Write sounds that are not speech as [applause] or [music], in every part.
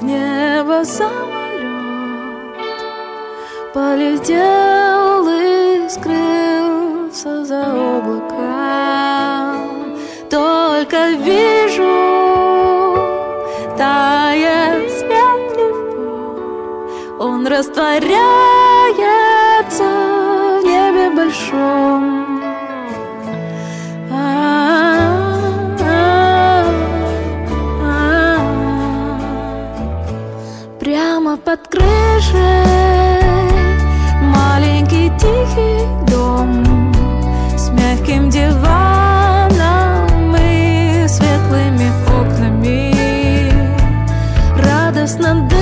в небо самолет Полетел и скрылся за облаком. Только вижу, тает свет его Он растворяется в небе большом под крышей. Маленький тихий дом с мягким диваном и светлыми окнами. Радостно дышит,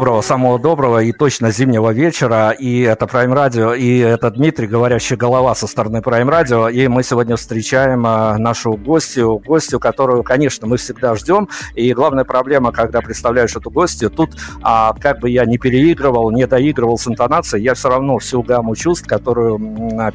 доброго, самого доброго и точно зимнего вечера. И это Prime Radio, и это Дмитрий, говорящая голова со стороны Prime Radio. И мы сегодня встречаем а, нашу гостью, гостью, которую, конечно, мы всегда ждем. И главная проблема, когда представляешь эту гостью, тут а, как бы я не переигрывал, не доигрывал с интонацией, я все равно всю гамму чувств, которую а,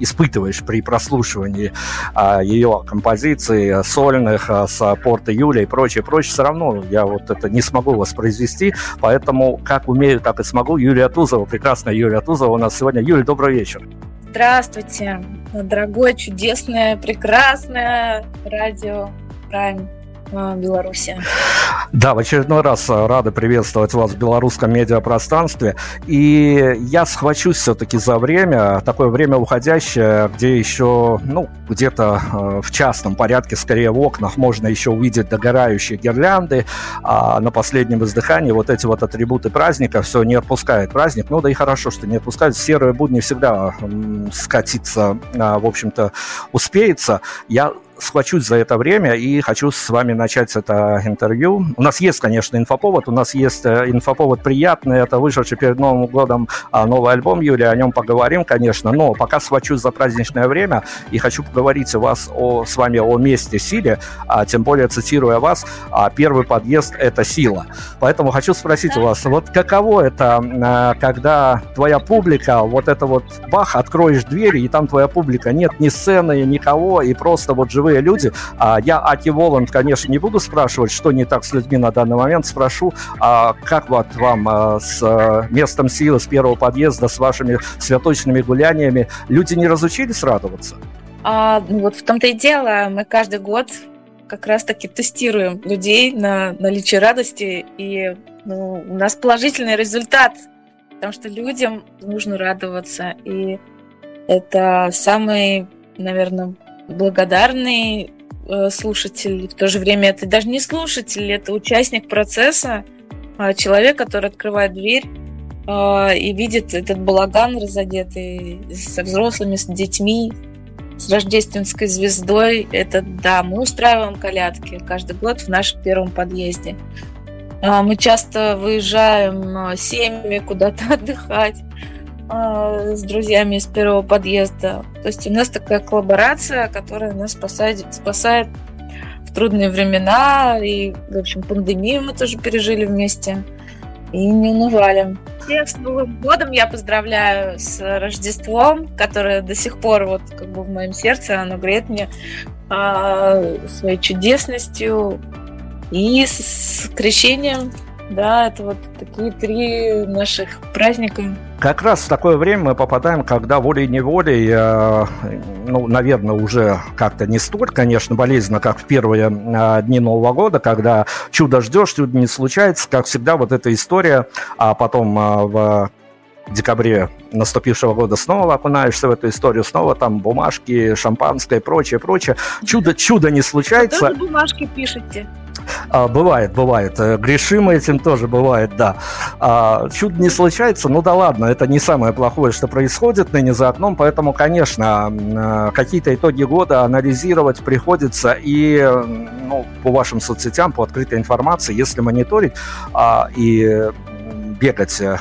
испытываешь при прослушивании а, ее композиций сольных а, с порта Юля и прочее, прочее, все равно я вот это не смогу воспроизвести, поэтому как умею, так и смогу. Юлия Тузова, прекрасная Юлия Тузова у нас сегодня. Юлия, добрый вечер. Здравствуйте, дорогое, чудесное, прекрасное радио Prime. Беларуси. Да, в очередной раз э, рады приветствовать вас в белорусском медиапространстве. И я схвачусь все-таки за время, такое время уходящее, где еще, ну, где-то э, в частном порядке, скорее в окнах, можно еще увидеть догорающие гирлянды, а на последнем издыхании вот эти вот атрибуты праздника все не отпускает праздник. Ну да и хорошо, что не отпускают. Серые будни всегда скатиться, а, в общем-то, успеется. Я схвачусь за это время и хочу с вами начать это интервью. У нас есть, конечно, инфоповод, у нас есть э, инфоповод приятный, это вышедший перед Новым годом а, новый альбом Юлия, о нем поговорим, конечно, но пока схвачусь за праздничное время и хочу поговорить у вас о, с вами о месте силе, а, тем более цитируя вас, а, первый подъезд – это сила. Поэтому хочу спросить у вас, вот каково это, а, когда твоя публика, вот это вот бах, откроешь двери, и там твоя публика, нет ни сцены, никого, и просто вот живые живые люди. А, я Аки Воланд, конечно, не буду спрашивать, что не так с людьми на данный момент. Спрошу, а как вот вам а, с а, местом силы, с первого подъезда, с вашими святочными гуляниями? Люди не разучились радоваться? А, ну вот в том-то и дело, мы каждый год как раз-таки тестируем людей на наличие радости, и ну, у нас положительный результат, потому что людям нужно радоваться, и это самый, наверное, благодарный э, слушатель, в то же время это даже не слушатель, это участник процесса, э, человек, который открывает дверь э, и видит этот балаган разодетый со взрослыми, с детьми, с рождественской звездой. Это да, мы устраиваем колядки каждый год в нашем первом подъезде. Мы часто выезжаем семьями куда-то [laughs] отдыхать. А, с друзьями из первого подъезда. То есть у нас такая коллаборация, которая нас спасает, спасает в трудные времена. И, в общем, пандемию мы тоже пережили вместе. И не унывали. Всех с Новым годом я поздравляю с Рождеством, которое до сих пор вот как бы в моем сердце, оно греет мне а, своей чудесностью и с, с крещением да, это вот такие три наших праздника. Как раз в такое время мы попадаем, когда волей-неволей, э, ну, наверное, уже как-то не столь, конечно, болезненно, как в первые э, дни Нового года, когда чудо ждешь, чудо не случается, как всегда, вот эта история, а потом э, в декабре наступившего года снова окунаешься в эту историю, снова там бумажки, шампанское, прочее, прочее. Чудо, чудо не случается. Вы тоже бумажки пишете? А, бывает, бывает. Э, грешим этим тоже бывает, да. А, чудо не случается, ну да ладно, это не самое плохое, что происходит ныне за окном, поэтому, конечно, э, какие-то итоги года анализировать приходится и ну, по вашим соцсетям, по открытой информации, если мониторить а, и бегать э,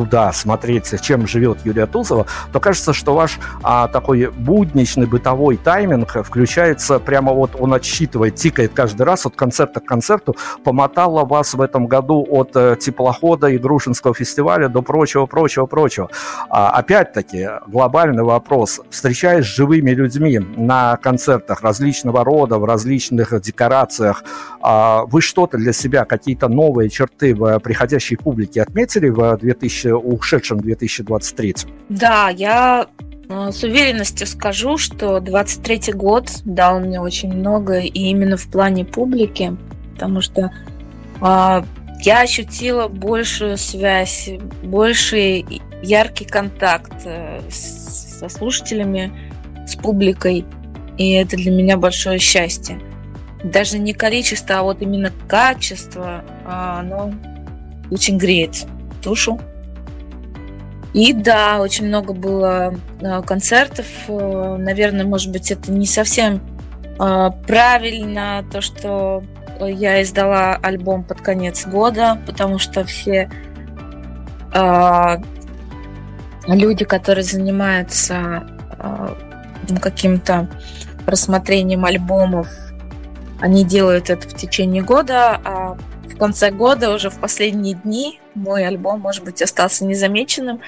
туда смотреть, чем живет Юлия Тузова, то кажется, что ваш а, такой будничный бытовой тайминг включается прямо вот он отсчитывает, тикает каждый раз от концерта к концерту, помотала вас в этом году от э, теплохода и Грушинского фестиваля до прочего, прочего, прочего. А, опять-таки, глобальный вопрос. Встречаясь с живыми людьми на концертах различного рода, в различных декорациях, а, вы что-то для себя, какие-то новые черты в приходящей публике отметили в 2000 ушедшем 2023? Да, я э, с уверенностью скажу, что 23 год дал мне очень много, и именно в плане публики, потому что э, я ощутила большую связь, больший яркий контакт э, со слушателями, с публикой, и это для меня большое счастье. Даже не количество, а вот именно качество, а, оно очень греет душу. И да, очень много было э, концертов. Э, наверное, может быть, это не совсем э, правильно, то, что я издала альбом под конец года, потому что все люди, которые занимаются каким-то рассмотрением альбомов, они делают это в течение года, а в конце года, уже в последние дни, мой альбом, может быть, остался незамеченным.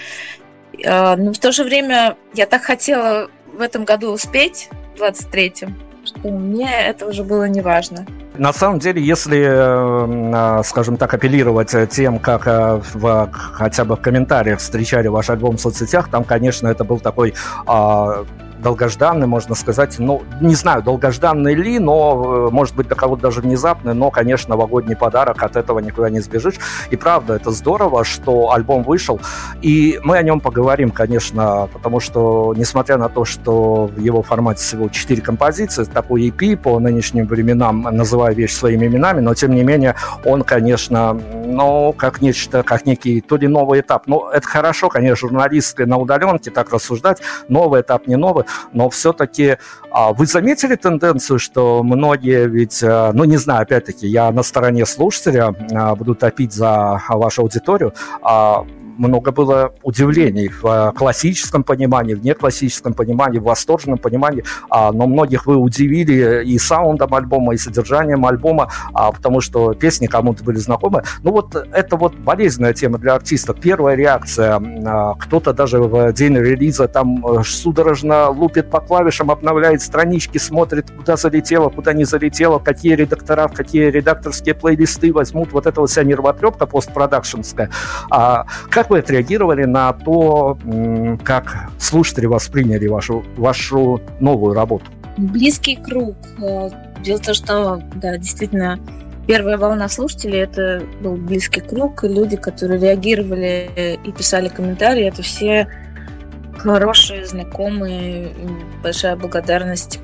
А, но в то же время я так хотела в этом году успеть, в 23-м, что мне это уже было не важно. На самом деле, если, э, скажем так, апеллировать тем, как э, в, хотя бы в комментариях встречали ваш альбом в соцсетях, там, конечно, это был такой а, долгожданный, можно сказать, ну, не знаю, долгожданный ли, но, э, может быть, для кого-то даже внезапный, но, конечно, новогодний подарок, от этого никуда не сбежишь. И правда, это здорово, что альбом вышел, и мы о нем поговорим, конечно, потому что, несмотря на то, что в его формате всего 4 композиции, такой EP по нынешним временам, называя вещь своими именами, но, тем не менее, он, конечно, ну, как нечто, как некий то ли новый этап. Ну, это хорошо, конечно, журналисты на удаленке так рассуждать, новый этап, не новый, но все-таки а, вы заметили тенденцию, что многие ведь, а, ну, не знаю, опять-таки, я на стороне слушателя, а, буду топить за вашу аудиторию, а, много было удивлений в э, классическом понимании, в неклассическом понимании, в восторженном понимании, а, но многих вы удивили и саундом альбома, и содержанием альбома, а, потому что песни кому-то были знакомы. Ну вот это вот болезненная тема для артиста. Первая реакция, а, кто-то даже в день релиза там э, судорожно лупит по клавишам, обновляет странички, смотрит, куда залетело, куда не залетело, какие редактора, какие редакторские плейлисты возьмут, вот эта вот вся нервотрепка постпродакшенская. А, как вы отреагировали на то, как слушатели восприняли вашу, вашу новую работу? Близкий круг. Э, дело в том, что, да, действительно, первая волна слушателей это был близкий круг, люди, которые реагировали и писали комментарии, это все хорошие, знакомые, большая благодарность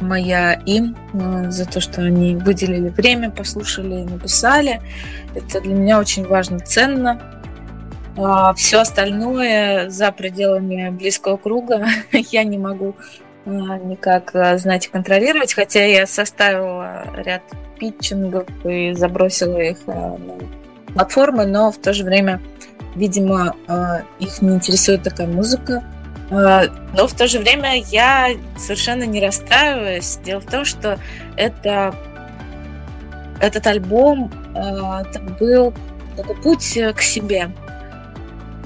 моя им э, за то, что они выделили время, послушали, написали. Это для меня очень важно, ценно. А все остальное за пределами близкого круга [laughs] я не могу а, никак а, знать и контролировать, хотя я составила ряд питчингов и забросила их на платформы, но в то же время, видимо, их не интересует такая музыка. Но в то же время я совершенно не расстраиваюсь. Дело в том, что это, этот альбом это был такой путь к себе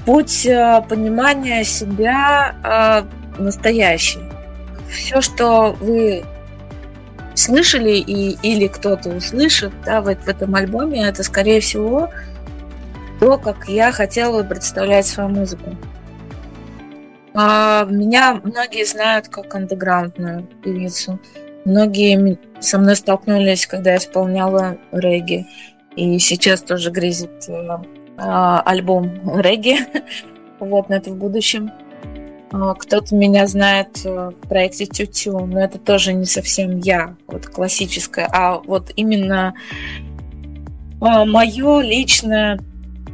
путь э, понимания себя э, настоящий. Все, что вы слышали и, или кто-то услышит да, в, в этом альбоме, это, скорее всего, то, как я хотела представлять свою музыку. А, меня многие знают как андеграундную певицу. Многие со мной столкнулись, когда я исполняла регги. И сейчас тоже грезит э, альбом регги. [laughs] вот, но это в будущем. А, кто-то меня знает э, в проекте Тютю, но это тоже не совсем я, вот классическая, а вот именно а, мое личное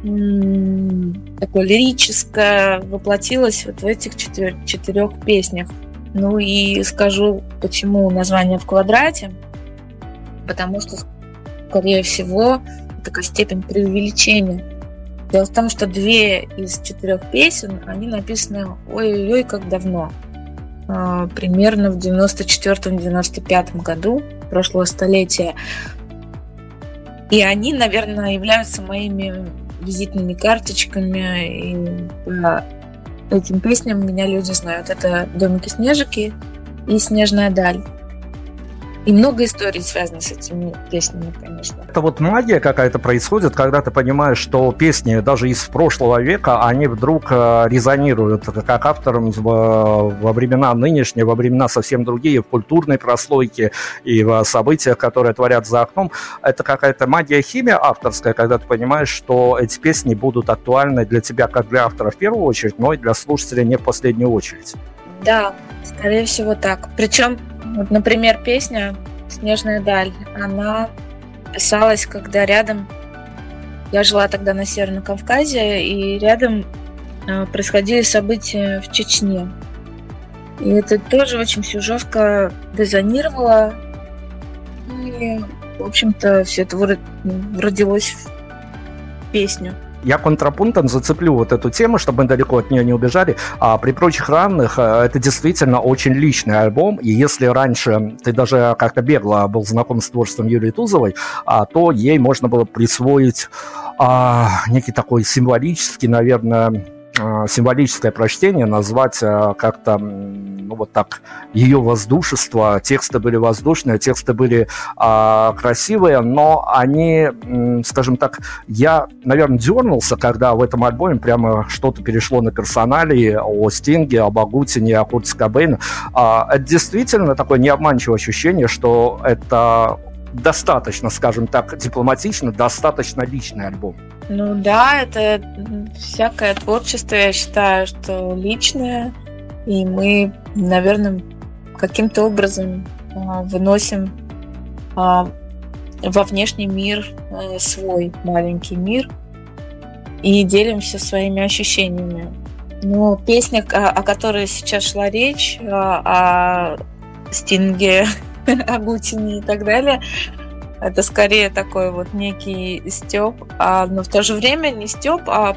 такое лирическое воплотилось вот в этих четырех, четырех песнях. Ну и скажу, почему название в квадрате. Потому что, скорее всего, такая степень преувеличения Дело в том, что две из четырех песен, они написаны ой-ой-ой, как давно. А, примерно в 94-95 году прошлого столетия. И они, наверное, являются моими визитными карточками. И по этим песням меня люди знают. Это «Домики-снежики» и «Снежная даль». И много историй связано с этими песнями, конечно. Это вот магия какая-то происходит, когда ты понимаешь, что песни даже из прошлого века, они вдруг э, резонируют как авторам во времена нынешние, во времена совсем другие, в культурной прослойке и в событиях, которые творят за окном. Это какая-то магия, химия авторская, когда ты понимаешь, что эти песни будут актуальны для тебя как для автора в первую очередь, но и для слушателя не в последнюю очередь. Да, скорее всего так. Причем вот, например, песня «Снежная даль», она писалась, когда рядом... Я жила тогда на Северном Кавказе, и рядом э, происходили события в Чечне. И это тоже очень все жестко дезонировало. И, в общем-то, все это родилось в песню. Я контрапунктом зацеплю вот эту тему, чтобы мы далеко от нее не убежали. А при прочих равных э, это действительно очень личный альбом. И если раньше ты даже как-то бегло был знаком с творчеством Юлии Тузовой, а, то ей можно было присвоить а, некий такой символический, наверное, символическое прочтение назвать э, как-то ну, вот так ее воздушество. Тексты были воздушные, тексты были э, красивые, но они, скажем так, я, наверное, дернулся, когда в этом альбоме прямо что-то перешло на персоналии о Стинге, об Агутине, о Курте Кобейне. Э, это действительно такое необманчивое ощущение, что это достаточно, скажем так, дипломатично, достаточно личный альбом. Ну да, это всякое творчество, я считаю, что личное, и мы, наверное, каким-то образом а, выносим а, во внешний мир а, свой маленький мир и делимся своими ощущениями. Но песня, о которой сейчас шла речь, о Стинге, [laughs] о Гутине и так далее, это скорее такой вот некий степ, а, но в то же время не степ, а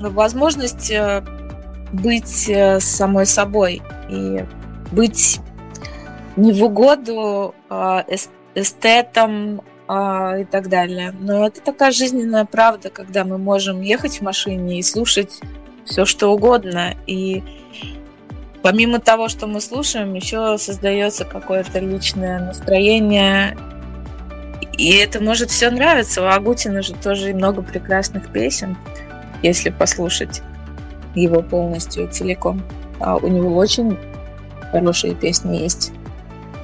возможность э, быть э, самой собой и быть не в угоду а, эстетам а, и так далее. Но это такая жизненная правда, когда мы можем ехать в машине и слушать все, что угодно. И помимо того, что мы слушаем, еще создается какое-то личное настроение. И это может все нравиться. У Агутина же тоже много прекрасных песен, если послушать его полностью целиком. А у него очень хорошие песни есть.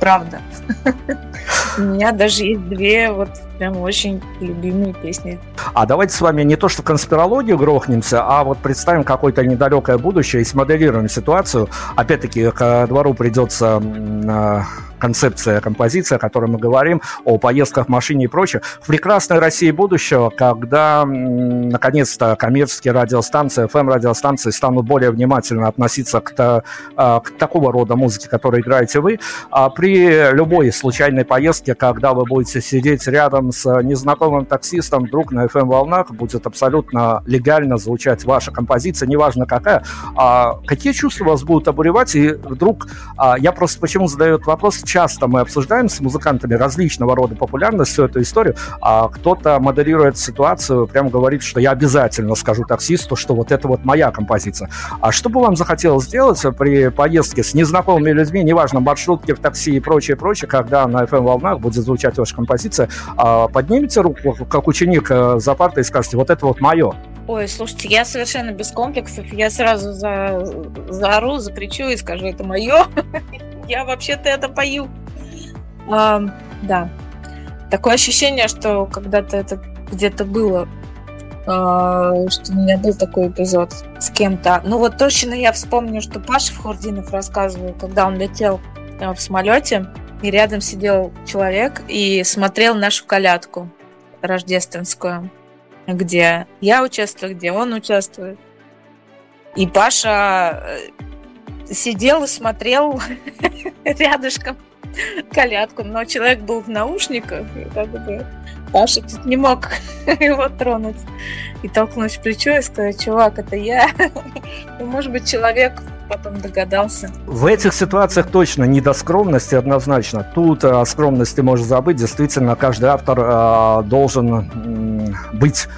Правда. [laughs] У меня даже есть две вот прям очень любимые песни. А давайте с вами не то что конспирологию грохнемся, а вот представим какое-то недалекое будущее и смоделируем ситуацию. Опять-таки, к двору придется концепция, композиция, о которой мы говорим, о поездках в машине и прочее. В прекрасной России будущего, когда наконец-то коммерческие радиостанции, FM-радиостанции станут более внимательно относиться к, та, к такого рода музыке, которую играете вы, а при любой случайной поездке, когда вы будете сидеть рядом с незнакомым таксистом, вдруг на FM-волнах будет абсолютно легально звучать ваша композиция, неважно какая, а какие чувства вас будут обуревать, и вдруг, а, я просто почему задаю этот вопрос, часто мы обсуждаем с музыкантами различного рода популярность, всю эту историю, а кто-то модерирует ситуацию, прям говорит, что я обязательно скажу таксисту, что вот это вот моя композиция. А что бы вам захотелось сделать при поездке с незнакомыми людьми, неважно, маршрутки в такси и прочее, прочее, когда на FM-волнах будет звучать ваша композиция, а поднимите руку, как ученик э, за партой и скажете, вот это вот мое. Ой, слушайте, я совершенно без комплексов. Я сразу за, заору, закричу и скажу, это мое. [laughs] я вообще-то это пою. Да. Такое ощущение, что когда-то это где-то было, а, что у меня был такой эпизод с кем-то. Ну вот точно я вспомню, что Паша Вхурдинов рассказывал, когда он летел в самолете, и рядом сидел человек и смотрел нашу колядку рождественскую, где я участвую, где он участвует. И Паша э, сидел и смотрел [laughs] рядышком колядку, но человек был в наушниках, и как бы Паша тут не мог [laughs] его тронуть и толкнуть в плечо и сказать, чувак, это я. [laughs] ну, может быть, человек потом догадался. В этих ситуациях точно не до скромности однозначно. Тут о скромности можно забыть. Действительно, каждый автор э, должен э, быть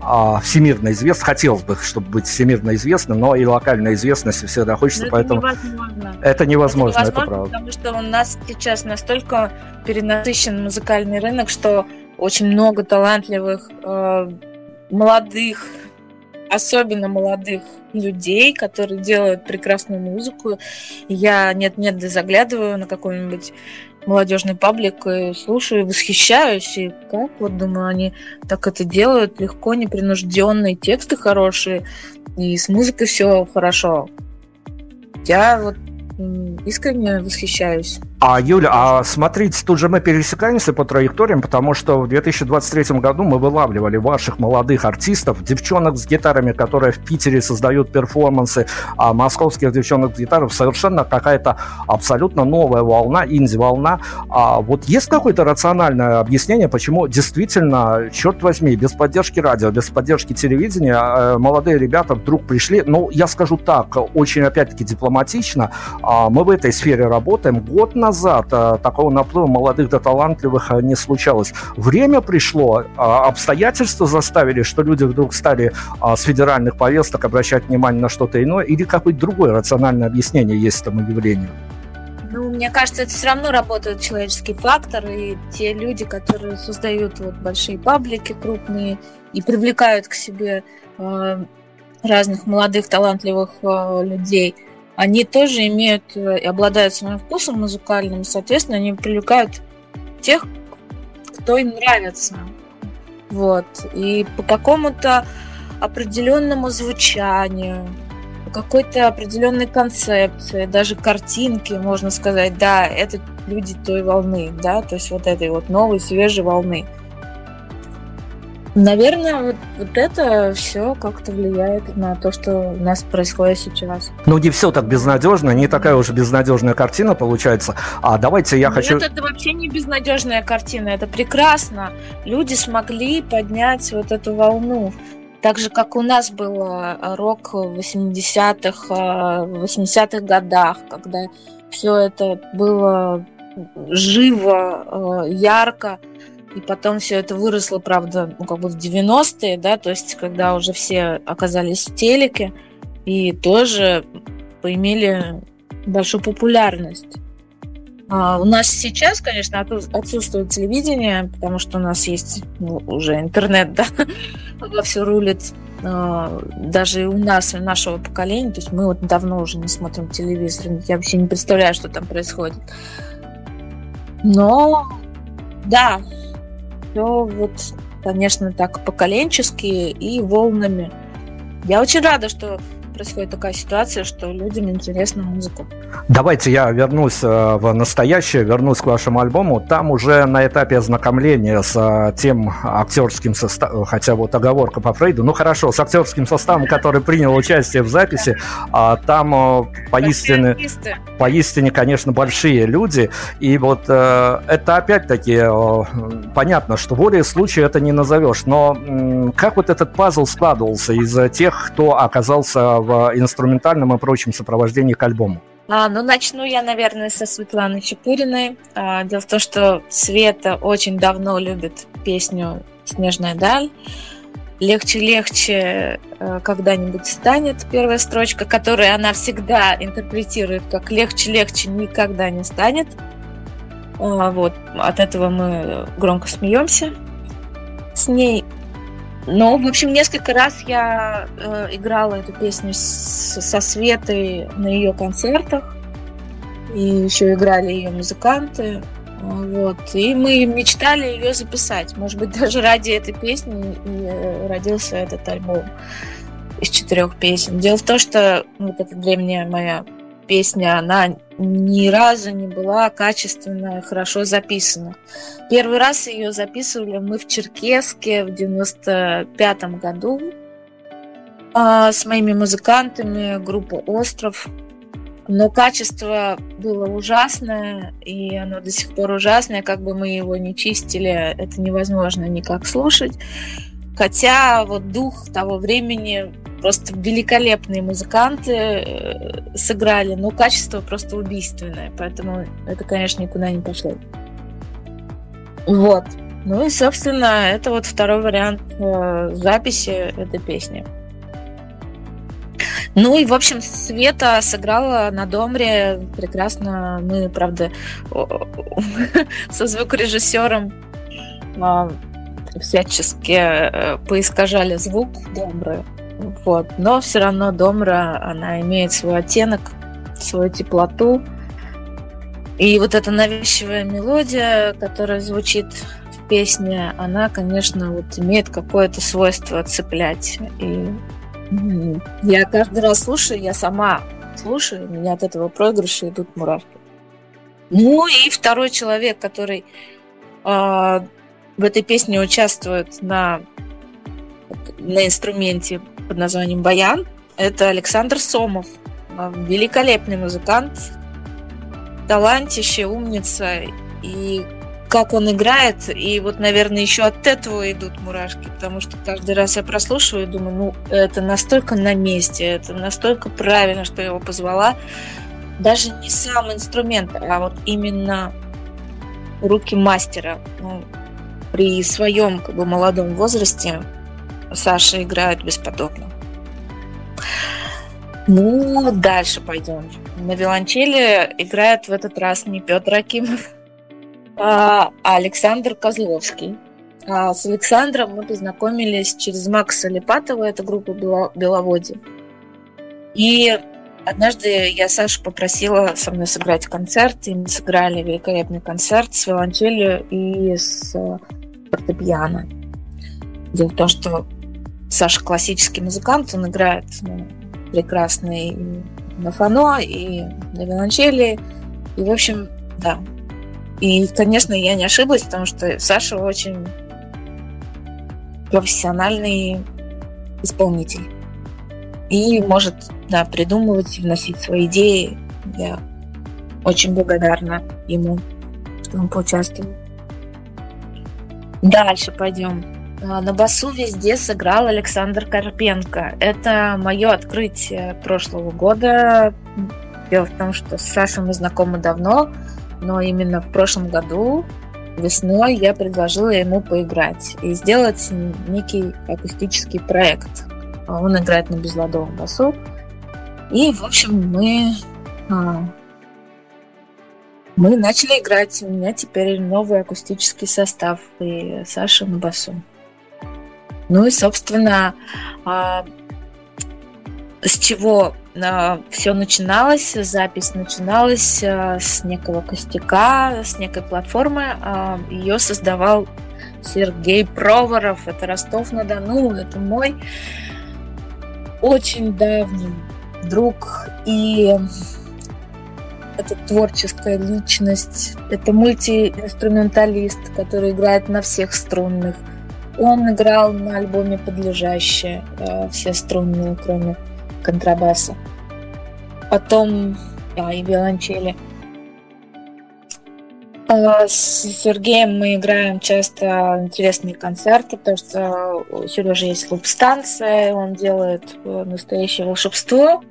а, всемирно известным. Хотелось бы, чтобы быть всемирно известным, но и локальная известность всегда хочется, но поэтому... Это невозможно. Это невозможно, это, невозможно, это правда. Потому что у нас сейчас настолько перенасыщен музыкальный рынок, что очень много талантливых э, молодых, особенно молодых людей, которые делают прекрасную музыку. Я нет-нет да заглядываю на какой-нибудь молодежный паблик, и слушаю, восхищаюсь, и как, вот думаю, они так это делают, легко, непринужденные тексты хорошие, и с музыкой все хорошо. Я вот искренне восхищаюсь. А, Юля, а смотрите, тут же мы пересекаемся по траекториям, потому что в 2023 году мы вылавливали ваших молодых артистов, девчонок с гитарами, которые в Питере создают перформансы, а московских девчонок с гитарами совершенно какая-то абсолютно новая волна, инди-волна. А вот есть какое-то рациональное объяснение, почему действительно, черт возьми, без поддержки радио, без поддержки телевидения э, молодые ребята вдруг пришли, ну, я скажу так, очень опять-таки дипломатично, а мы в этой сфере работаем. Год назад а, такого наплыва молодых да талантливых а, не случалось. Время пришло, а, обстоятельства заставили, что люди вдруг стали с федеральных повесток обращать внимание на что-то иное, или какое-то другое рациональное объяснение есть этому явлению? Ну, мне кажется, это все равно работает человеческий фактор, и те люди, которые создают вот большие паблики крупные и привлекают к себе э, разных молодых талантливых э, людей, они тоже имеют э, и обладают своим вкусом музыкальным, соответственно, они привлекают тех, кто им нравится. Вот. И по какому-то определенному звучанию, по какой-то определенной концепции, даже картинки, можно сказать, да, это люди той волны, да, то есть вот этой вот новой, свежей волны. Наверное, вот, вот это все как-то влияет на то, что у нас происходит сейчас. Ну, не все так безнадежно, не такая уже безнадежная картина получается. А давайте я Нет, хочу... это вообще не безнадежная картина, это прекрасно. Люди смогли поднять вот эту волну. Так же, как у нас был э, рок в 80-х, 80-х годах, когда все это было живо, э, ярко, и потом все это выросло, правда, ну, как бы в 90-е, да, то есть когда уже все оказались в телеке и тоже поимели большую популярность. А у нас сейчас, конечно, отсутствует телевидение, потому что у нас есть ну, уже интернет, [laughs] да, все рулит. А, даже у нас, у нашего поколения, то есть мы вот давно уже не смотрим телевизор, я вообще не представляю, что там происходит. Но, да, все вот, конечно, так поколенчески и волнами. Я очень рада, что происходит такая ситуация, что людям интересна музыка. Давайте я вернусь э, в настоящее, вернусь к вашему альбому. Там уже на этапе ознакомления с э, тем актерским составом, хотя вот оговорка по Фрейду, ну хорошо, с актерским составом, который принял участие в записи, а там э, поистине, поистине, конечно, большие люди. И вот это опять-таки понятно, что волей случая это не назовешь. Но как вот этот пазл складывался из тех, кто оказался в инструментальном и прочем сопровождении к альбому? А, ну, начну я, наверное, со Светланы Чепуриной. А, дело в том, что Света очень давно любит песню «Снежная даль». «Легче-легче э, когда-нибудь станет» первая строчка, которую она всегда интерпретирует как «легче-легче никогда не станет». А, вот, от этого мы громко смеемся с ней. Но, в общем, несколько раз я э, играла эту песню с, со Светой на ее концертах. И еще играли ее музыканты. Вот. И мы мечтали ее записать. Может быть, даже ради этой песни и родился этот альбом из четырех песен. Дело в том, что вот эта древняя моя песня, она ни разу не была качественно, хорошо записана. Первый раз ее записывали мы в Черкеске в 95 году а, с моими музыкантами, группа «Остров». Но качество было ужасное, и оно до сих пор ужасное. Как бы мы его не чистили, это невозможно никак слушать. Хотя вот дух того времени просто великолепные музыканты э, сыграли, но качество просто убийственное, поэтому это, конечно, никуда не пошло. Вот. Ну и, собственно, это вот второй вариант э, записи этой песни. Ну и, в общем, Света сыграла на Домре прекрасно. Мы, правда, [laughs] со звукорежиссером а, всячески э, поискажали звук Домры. Вот. Но все равно Домра, она имеет свой оттенок, свою теплоту. И вот эта навязчивая мелодия, которая звучит в песне, она, конечно, вот имеет какое-то свойство цеплять. И я каждый раз слушаю, я сама слушаю, у меня от этого проигрыша идут мурашки. Ну и второй человек, который э, в этой песне участвует на, на инструменте под названием «Баян». Это Александр Сомов, а, великолепный музыкант, талантище, умница. И как он играет, и вот, наверное, еще от этого идут мурашки, потому что каждый раз я прослушиваю и думаю, ну, это настолько на месте, это настолько правильно, что я его позвала. даже не сам инструмент, а вот именно руки мастера. Ну, при своем как бы молодом возрасте Саша играет бесподобно. Ну, дальше пойдем. На виолончели играет в этот раз не Петр Акимов, а Александр Козловский. А с Александром мы познакомились через Макса Липатова, это группа Беловодье. И однажды я Сашу попросила со мной сыграть концерт, и мы сыграли великолепный концерт с виолончелью и с фортепиано. Дело в том, что Саша классический музыкант, он играет ну, прекрасный на фано и на виолончели. И, в общем, да. И, конечно, я не ошиблась, потому что Саша очень профессиональный исполнитель. И может, да, придумывать и вносить свои идеи. Я очень благодарна ему, что он поучаствовал. Дальше пойдем. А, на басу везде сыграл Александр Карпенко. Это мое открытие прошлого года. Дело в том, что с Сашей мы знакомы давно, но именно в прошлом году весной я предложила ему поиграть и сделать некий акустический проект. Он играет на безладовом басу. И, в общем, мы а, мы начали играть. У меня теперь новый акустический состав и Саша на басу. Ну и, собственно, а, с чего а, все начиналось, запись начиналась а, с некого костяка, с некой платформы. Ее создавал Сергей Проворов, это Ростов-на-Дону, это мой очень давний друг и это творческая личность, это мультиинструменталист, который играет на всех струнных. Он играл на альбоме «Подлежащее» э, все струнные, кроме контрабаса. Потом а, и виолончели. А, с Сергеем мы играем часто интересные концерты, потому что у Сережи есть луп-станция, он делает э, настоящее волшебство.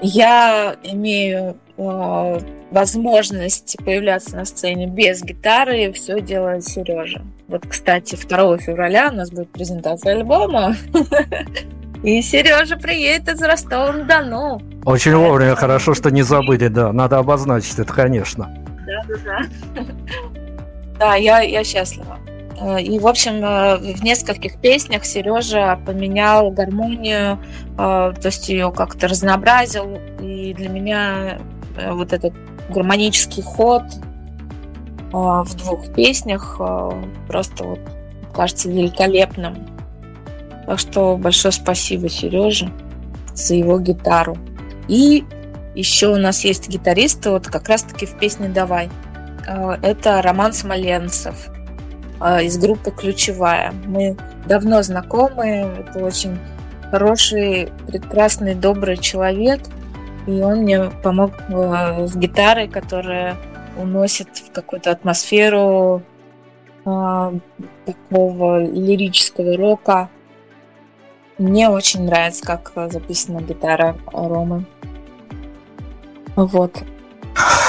Я имею э, возможность появляться на сцене без гитары, и все делает Сережа. Вот, кстати, 2 февраля у нас будет презентация альбома. [laughs] И Сережа приедет из Ростова-на-Дону. Очень вовремя, хорошо, что не забыли, да. Надо обозначить это, конечно. Да, да, да. [laughs] Да, я, я счастлива. Э, и, в общем, э, в нескольких песнях Сережа поменял гармонию, э, то есть ее как-то разнообразил. И для меня вот этот гармонический ход в двух песнях просто вот кажется великолепным. Так что большое спасибо Сереже за его гитару. И еще у нас есть гитаристы, вот как раз-таки в песне «Давай». Это Роман Смоленцев. А, из группы «Ключевая». Мы давно знакомы, это очень хороший, прекрасный, добрый человек, и он мне помог э, с гитарой, которая уносит в какую-то атмосферу а, такого лирического рока. Мне очень нравится, как записана гитара Ромы. Вот.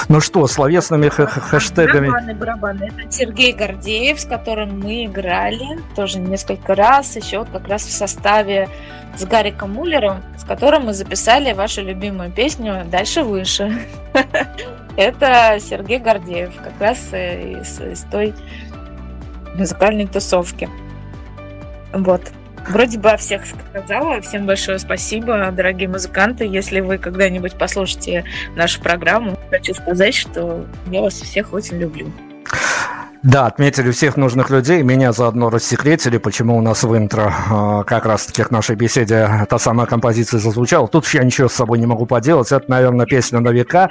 Ну что, словесными хэштегами... Барабаны, барабаны. Это Сергей Гордеев, с которым мы играли тоже несколько раз, еще вот как раз в составе с Гариком Муллером, с которым мы записали вашу любимую песню «Дальше выше». [laughs] Это Сергей Гордеев, как раз из, из той музыкальной тусовки. Вот. Вроде бы о всех сказала. Всем большое спасибо, дорогие музыканты. Если вы когда-нибудь послушаете нашу программу, хочу сказать, что я вас всех очень люблю. Да, отметили всех нужных людей, меня заодно рассекретили, почему у нас в интро а, как раз-таки к нашей беседе та самая композиция зазвучала. Тут я ничего с собой не могу поделать, это, наверное, песня на века.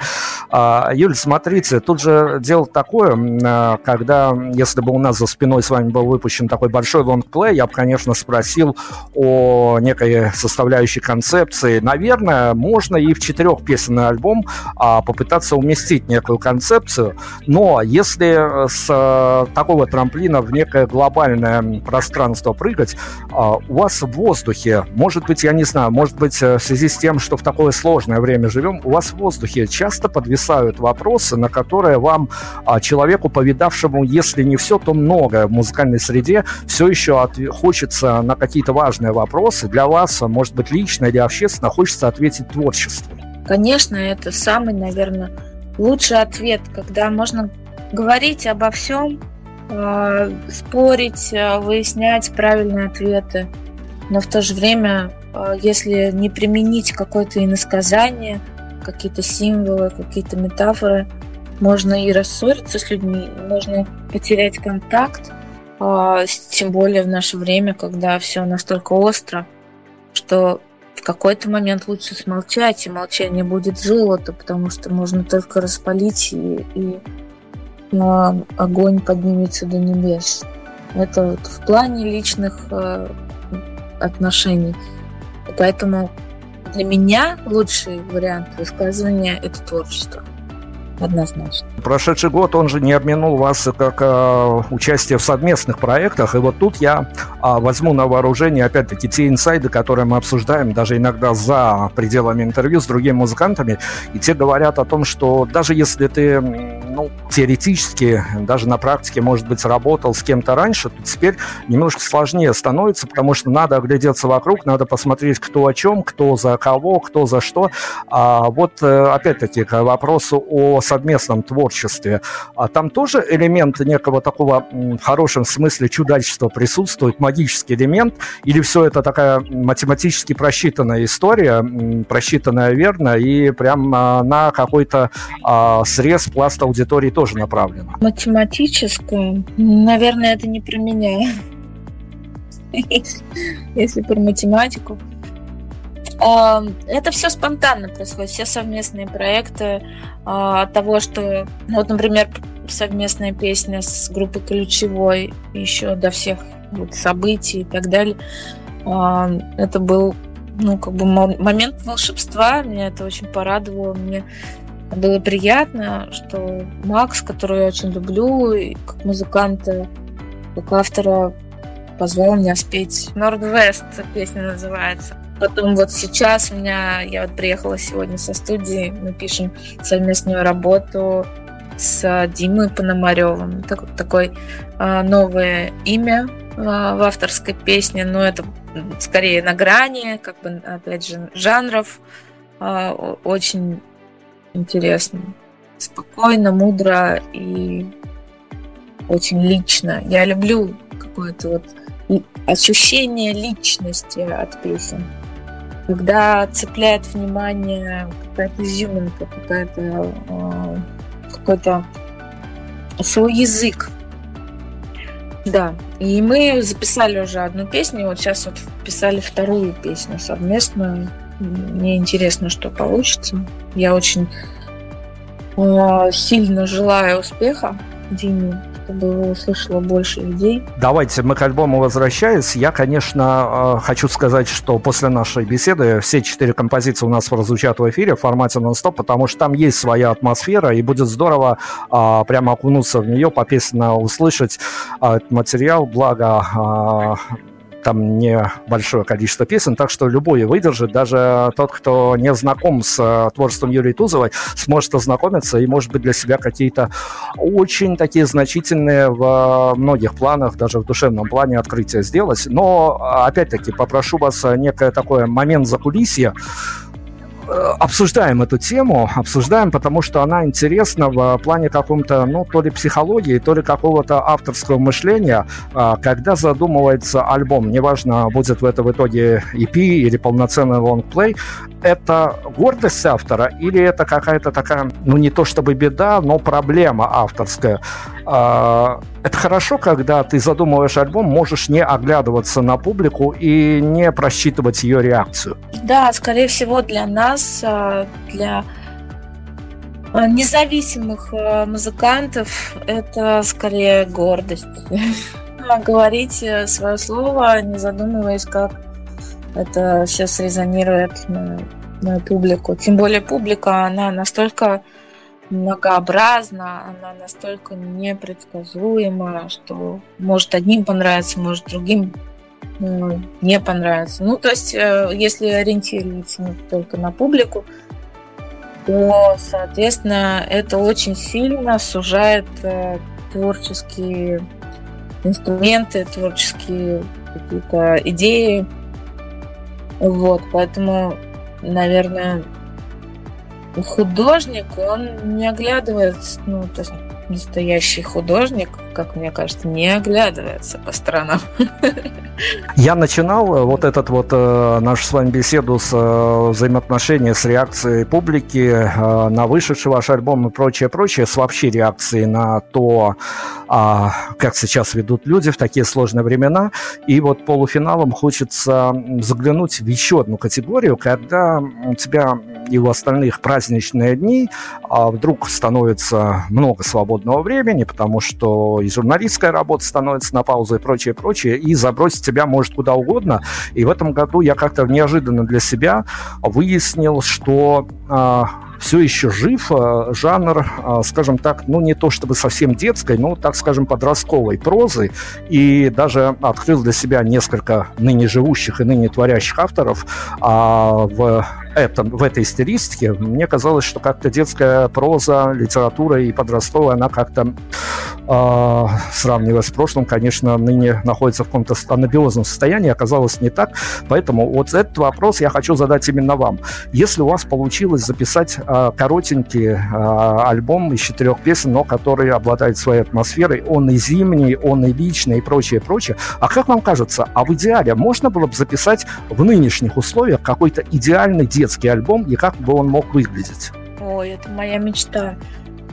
А, Юль, смотрите, тут же дело такое, а, когда, если бы у нас за спиной с вами был выпущен такой большой лонгплей, я бы, конечно, спросил о некой составляющей концепции. Наверное, можно и в четырехпесенный альбом попытаться уместить некую концепцию, но если с э, такого трамплина в некое глобальное пространство прыгать. Э, у вас в воздухе, может быть, я не знаю, может быть, э, в связи с тем, что в такое сложное время живем, у вас в воздухе часто подвисают вопросы, на которые вам, э, человеку, повидавшему, если не все, то многое в музыкальной среде, все еще от... хочется на какие-то важные вопросы для вас, может быть, лично или общественно, хочется ответить творчеством. Конечно, это самый, наверное, лучший ответ, когда можно говорить обо всем, э, спорить, э, выяснять правильные ответы, но в то же время, э, если не применить какое-то иносказание, какие-то символы, какие-то метафоры, можно и рассориться с людьми, можно потерять контакт, тем более в наше время, когда все настолько остро, что в какой-то момент лучше смолчать, и молчание будет золото, потому что можно только распалить, и, и огонь поднимется до небес. Это вот в плане личных э, отношений. Поэтому для меня лучший вариант высказывания – это творчество однозначно. Прошедший год, он же не обминул вас как э, участие в совместных проектах. И вот тут я э, возьму на вооружение, опять-таки, те инсайды, которые мы обсуждаем даже иногда за пределами интервью с другими музыкантами. И те говорят о том, что даже если ты, ну, теоретически, даже на практике, может быть, работал с кем-то раньше, то теперь немножко сложнее становится, потому что надо оглядеться вокруг, надо посмотреть, кто о чем, кто за кого, кто за что. А вот, э, опять-таки, к вопросу о совместном творчестве, а там тоже элемент некого такого в хорошем смысле чудачества присутствует, магический элемент, или все это такая математически просчитанная история, просчитанная верно, и прям на какой-то а, срез пласт аудитории тоже направлена? Математическое? Наверное, это не про меня. Если, про математику. Это все спонтанно происходит, все совместные проекты а, от того, что, ну, вот, например, совместная песня с группой Ключевой еще до всех вот, событий и так далее. А, это был, ну, как бы момент волшебства, меня это очень порадовало, мне было приятно, что Макс, которого я очень люблю, и как музыканта, как автора, позвал меня спеть. Нордвест песня называется. Потом вот сейчас у меня, я вот приехала сегодня со студии, мы пишем совместную работу с Димой Пономаревым. Так, такое а, новое имя а, в авторской песне, но это скорее на грани, как бы, опять же, жанров. А, очень интересно. Спокойно, мудро и очень лично. Я люблю какое-то вот ощущение личности от песен когда цепляет внимание какая-то изюминка, какая-то э, какой-то свой язык. Да, и мы записали уже одну песню, вот сейчас вот писали вторую песню совместную. Мне интересно, что получится. Я очень э, сильно желаю успеха Диме чтобы его услышало больше людей. Давайте мы к альбому возвращаясь. Я, конечно, э, хочу сказать, что после нашей беседы все четыре композиции у нас прозвучат в эфире в формате нон-стоп, потому что там есть своя атмосфера, и будет здорово а, прямо окунуться в нее, попесно услышать а, этот материал. Благо, а, там небольшое количество песен, так что любой выдержит, даже тот, кто не знаком с э, творчеством Юрия Тузовой, сможет ознакомиться и, может быть, для себя какие-то очень такие значительные в многих планах, даже в душевном плане открытия сделать. Но, опять-таки, попрошу вас некое такое момент закулисья, Э, обсуждаем эту тему, обсуждаем, потому что она интересна в плане каком-то, ну, то ли психологии, то ли какого-то авторского мышления, а, когда задумывается альбом, неважно, будет в это в итоге EP или полноценный лонгплей, это гордость автора или это какая-то такая, ну, не то чтобы беда, но проблема авторская. Это хорошо, когда ты задумываешь альбом, можешь не оглядываться на публику и не просчитывать ее реакцию. Да, скорее всего, для нас, а, для а, независимых а, музыкантов, это скорее гордость. [laughs] Говорить э, свое слово, не задумываясь, как это все срезонирует на, на публику. Тем более публика, она настолько многообразна, она настолько непредсказуема, что может одним понравиться, может другим ну, не понравится. Ну, то есть, э, если ориентироваться только на публику, то, соответственно, это очень сильно сужает э, творческие инструменты, творческие какие-то идеи. Вот, поэтому, наверное, художник, он не оглядывается, ну, то есть настоящий художник, как мне кажется, не оглядывается по сторонам. Я начинал э, вот этот вот э, нашу с вами беседу с э, взаимоотношения с реакцией публики э, на вышедший ваш альбом и прочее, прочее, с вообще реакцией на то, э, как сейчас ведут люди в такие сложные времена. И вот полуфиналом хочется заглянуть в еще одну категорию, когда у тебя и у остальных праздничные дни, а вдруг становится много свободного времени, потому что и журналистская работа становится на паузу и прочее, прочее, и забросить тебя может куда угодно. И в этом году я как-то неожиданно для себя выяснил, что э, все еще жив э, жанр, э, скажем так, ну не то чтобы совсем детской, но, так скажем, подростковой прозы, и даже открыл для себя несколько ныне живущих и ныне творящих авторов а, в этом, в этой стилистике, мне казалось, что как-то детская проза, литература и подростковая, она как-то, э, сравнивая с прошлым, конечно, ныне находится в каком-то анабиозном состоянии, оказалось не так. Поэтому вот этот вопрос я хочу задать именно вам. Если у вас получилось записать э, коротенький э, альбом из четырех песен, но который обладает своей атмосферой, он и зимний, он и личный, и прочее, прочее, а как вам кажется, а в идеале можно было бы записать в нынешних условиях какой-то идеальный детский альбом и как бы он мог выглядеть? Ой, это моя мечта.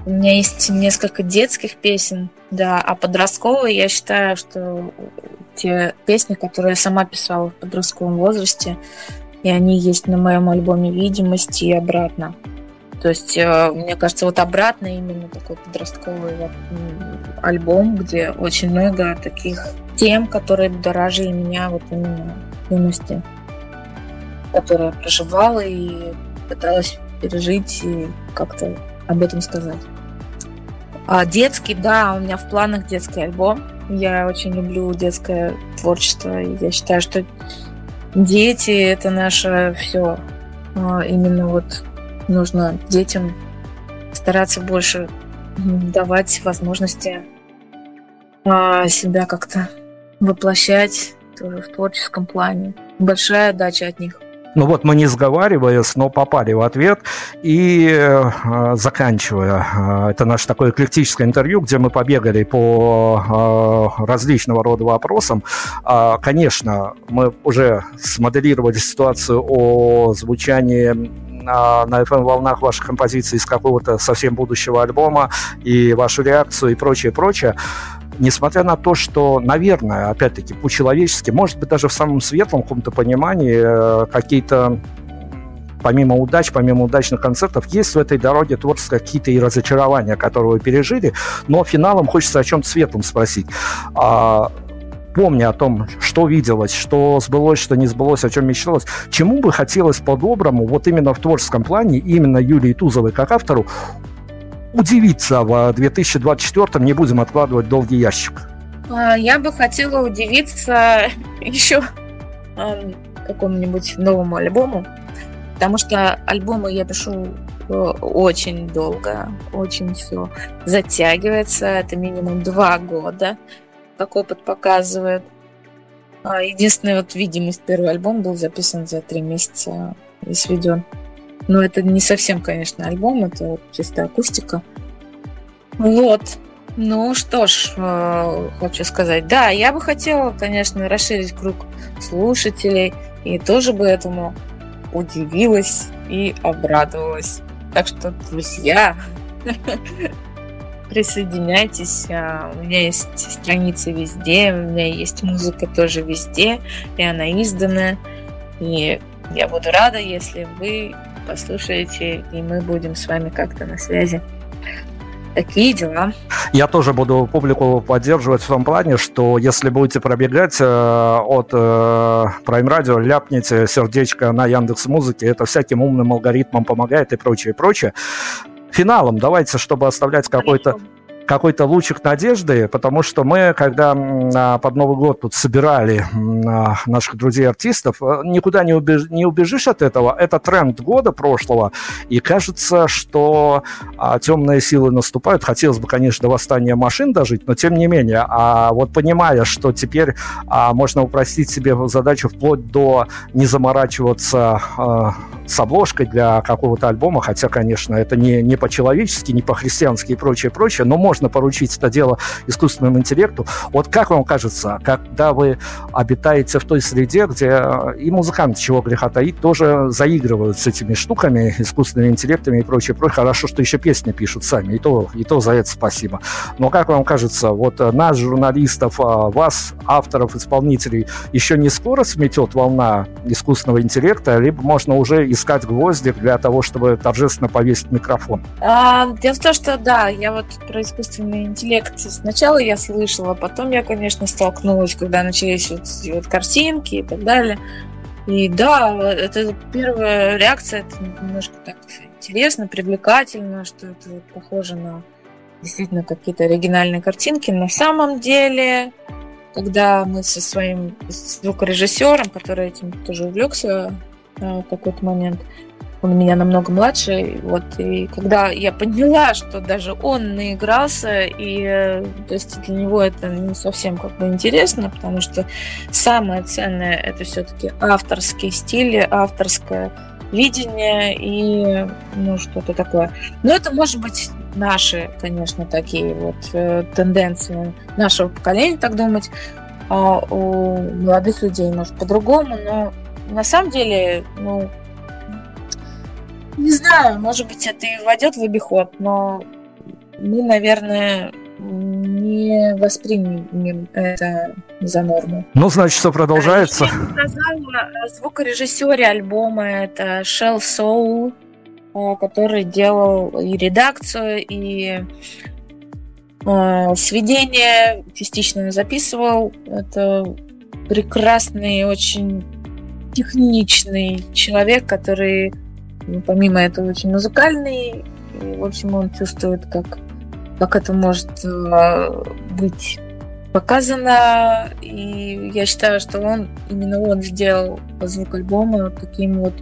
У меня есть несколько детских песен, да, а подростковые я считаю, что те песни, которые я сама писала в подростковом возрасте, и они есть на моем альбоме «Видимости» и обратно. То есть, э, мне кажется, вот обратно именно такой подростковый альбом, где очень много таких тем, которые дорожили меня вот именно в юности которую я проживала и пыталась пережить и как-то об этом сказать. А детский, да, у меня в планах детский альбом. Я очень люблю детское творчество. И я считаю, что дети — это наше все. А именно вот нужно детям стараться больше давать возможности а, себя как-то воплощать тоже в творческом плане. Большая дача от них. Ну вот мы не сговариваясь, но попали в ответ. И э, заканчивая, э, это наше такое эклектическое интервью, где мы побегали по э, различного рода вопросам. Э, конечно, мы уже смоделировали ситуацию о звучании на, на FM-волнах ваших композиций из какого-то совсем будущего альбома и вашу реакцию и прочее, прочее несмотря на то, что, наверное, опять-таки, по-человечески, может быть, даже в самом светлом каком-то понимании э, какие-то помимо удач, помимо удачных концертов, есть в этой дороге творческие какие-то и разочарования, которые вы пережили, но финалом хочется о чем-то светлом спросить. А, помня о том, что виделось, что сбылось, что не сбылось, о чем мечталось, чему бы хотелось по-доброму, вот именно в творческом плане, именно Юлии Тузовой как автору, удивиться в 2024 не будем откладывать долгий ящик? А, я бы хотела удивиться [laughs] еще какому-нибудь новому альбому, потому что альбомы я пишу э, очень долго, очень все затягивается, это минимум два года, как опыт показывает. А, единственная вот видимость первый альбом был записан за три месяца и сведен. Но это не совсем, конечно, альбом, это чисто акустика. Вот. Ну что ж, э, хочу сказать, да, я бы хотела, конечно, расширить круг слушателей и тоже бы этому удивилась и обрадовалась. Так что, друзья, [laughs] присоединяйтесь. А, у меня есть страницы везде, у меня есть музыка тоже везде, и она издана. И я буду рада, если вы послушаете, и мы будем с вами как-то на связи. Такие дела. Я тоже буду публику поддерживать в том плане, что если будете пробегать э, от э, Prime Radio, ляпните сердечко на Яндекс Музыке, это всяким умным алгоритмам помогает и прочее, и прочее финалом. Давайте, чтобы оставлять какой-то какой-то лучик надежды, потому что мы, когда под Новый год тут собирали наших друзей-артистов, э, никуда не, убеж, не убежишь от этого. Это тренд года прошлого, и кажется, что а, темные силы наступают. Хотелось бы, конечно, до восстания машин дожить, но тем не менее. А вот понимая, что теперь а, можно упростить себе задачу вплоть до не заморачиваться а, с обложкой для какого-то альбома, хотя, конечно, это не, не по-человечески, не по-христиански и прочее, прочее, но можно поручить это дело искусственному интеллекту. Вот как вам кажется, когда вы обитаете в той среде, где э, и музыканты, чего греха таить, тоже заигрывают с этими штуками, искусственными интеллектами и прочее, прочее. Хорошо, что еще песни пишут сами, и то, и то за это спасибо. Но как вам кажется, вот э, нас, журналистов, э, вас, авторов, исполнителей, еще не скоро сметет волна искусственного интеллекта, либо можно уже искать гвоздик для того, чтобы торжественно повесить микрофон? А, дело в том, что да, я вот про искусственный интеллект сначала я слышала, потом я, конечно, столкнулась, когда начались вот, вот картинки и так далее. И да, это первая реакция, это немножко так интересно, привлекательно, что это вот похоже на действительно какие-то оригинальные картинки. На самом деле, когда мы со своим звукорежиссером, который этим тоже увлекся, в какой-то момент. Он меня намного младше. Вот, и когда я поняла, что даже он наигрался, и то есть для него это не совсем как бы интересно, потому что самое ценное это все-таки авторский стиль, авторское видение и ну что-то такое. Но это может быть наши, конечно, такие вот э, тенденции нашего поколения, так думать. А у молодых людей может по-другому, но на самом деле, ну, не знаю, может быть, это и войдет в обиход, но мы, наверное, не воспримем это за норму. Ну, значит, все продолжается. Я сказала звукорежиссере альбома, это Shell Soul, э, который делал и редакцию, и э, сведение частично записывал. Это прекрасный, очень техничный человек, который, помимо этого, очень музыкальный. И, в общем, он чувствует, как, как это может э, быть показано. И я считаю, что он, именно он сделал звук альбома таким вот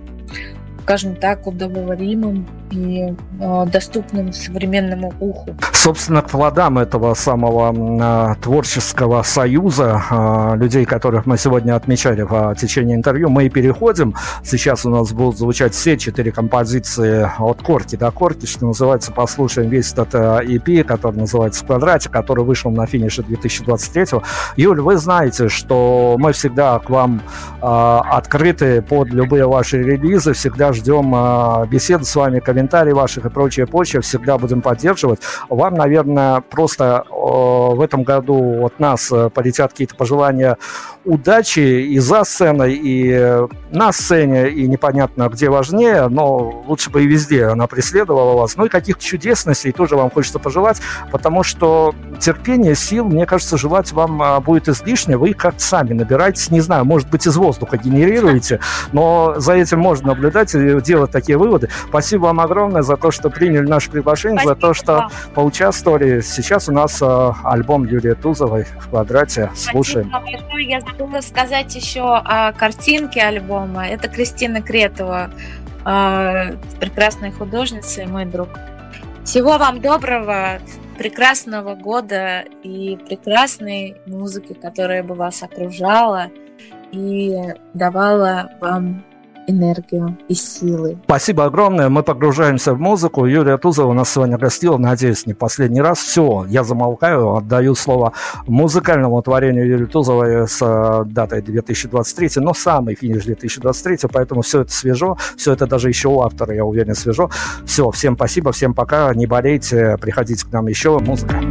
скажем так, удобоваримым и э, доступным современному уху. Собственно, к плодам этого самого э, творческого союза э, людей, которых мы сегодня отмечали в течение интервью, мы и переходим. Сейчас у нас будут звучать все четыре композиции от корки до корки, что называется, послушаем весь этот EP, который называется «В квадрате», который вышел на финише 2023 Юль, вы знаете, что мы всегда к вам открыты под любые ваши релизы, всегда ждем беседы с вами, комментарии ваших и прочее, прочее. Всегда будем поддерживать. Вам, наверное, просто э, в этом году от нас э, полетят какие-то пожелания удачи и за сценой, и на сцене, и непонятно где важнее, но лучше бы и везде она преследовала вас. Ну и каких-то чудесностей тоже вам хочется пожелать, потому что терпение, сил, мне кажется, желать вам а, будет излишне. Вы как-то сами набираетесь, не знаю, может быть, из воздуха генерируете, но за этим можно наблюдать и делать такие выводы. Спасибо вам огромное за то, что приняли наше приглашение, Спасибо. за то, что поучаствовали. Сейчас у нас а, альбом Юлии Тузовой в квадрате. Слушаем. Спасибо Я забыла сказать еще о картинке альбома. Это Кристина Кретова, а, прекрасная художница и мой друг. Всего вам доброго, прекрасного года и прекрасной музыки, которая бы вас окружала и давала вам энергию и силы. Спасибо огромное. Мы погружаемся в музыку. Юлия Тузова нас сегодня гостила, надеюсь, не последний раз. Все, я замолкаю, отдаю слово музыкальному творению Юлии Тузовой с э, датой 2023, но самый финиш 2023, поэтому все это свежо, все это даже еще у автора, я уверен, свежо. Все, всем спасибо, всем пока, не болейте, приходите к нам еще. Музыка.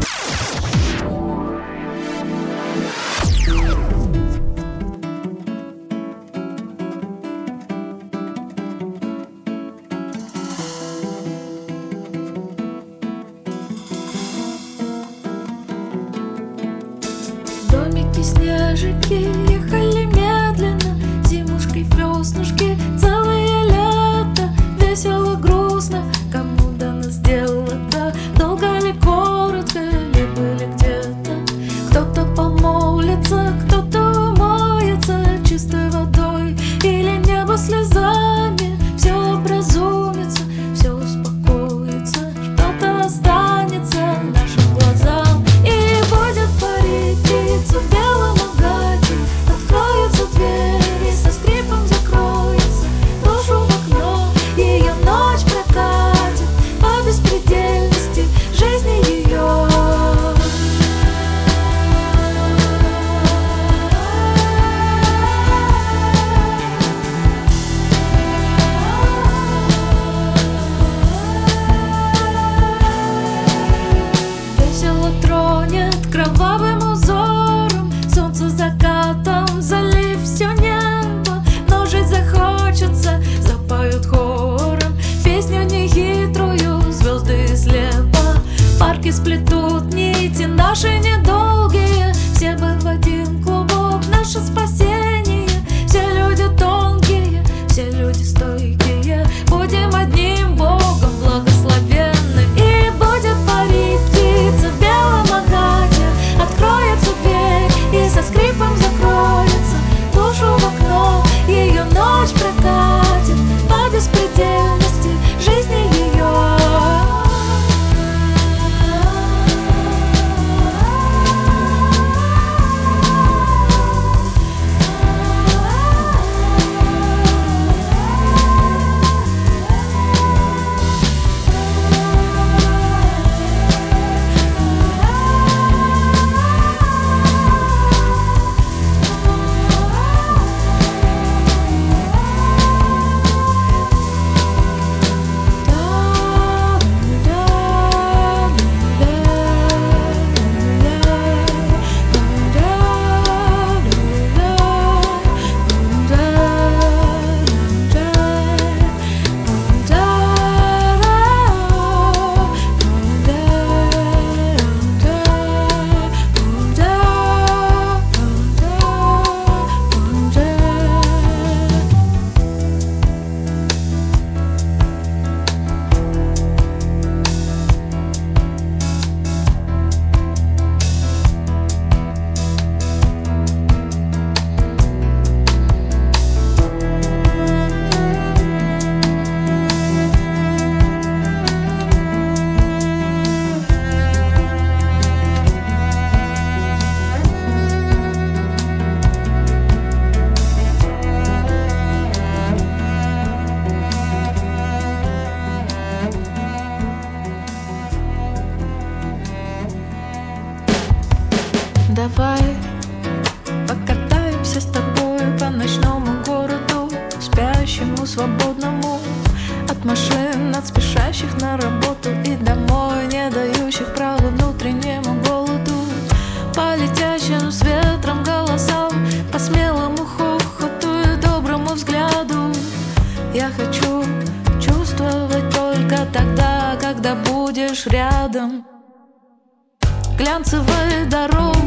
дающих права внутреннему голоду. По летящим с ветром голосам, по смелому хохоту и доброму взгляду. Я хочу чувствовать только тогда, когда будешь рядом. Глянцевые дороги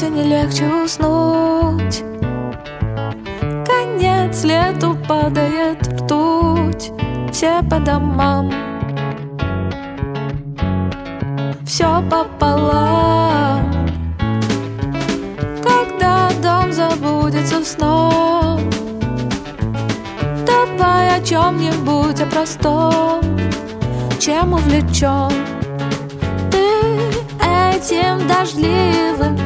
все не легче уснуть. Конец лету падает ртуть Все по домам. Все пополам. Когда дом забудется сном Давай о чем-нибудь, о простом. Чем увлечен Ты этим дождливым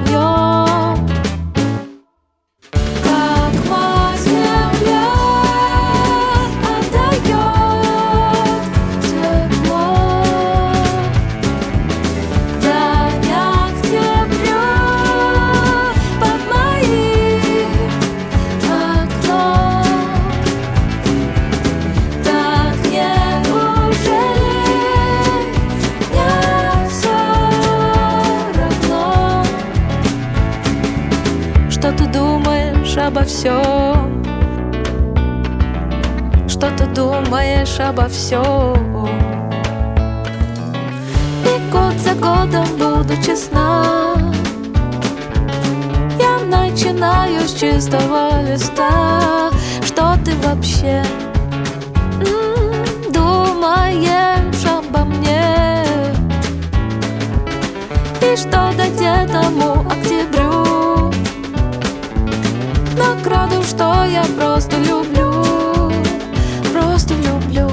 краду, что я просто люблю, просто люблю.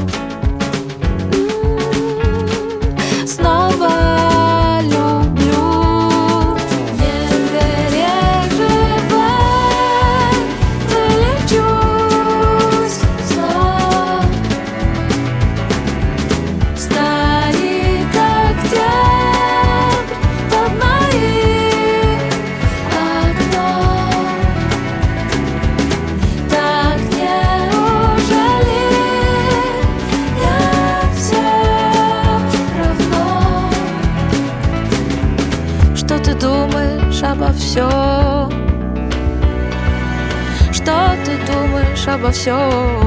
秀.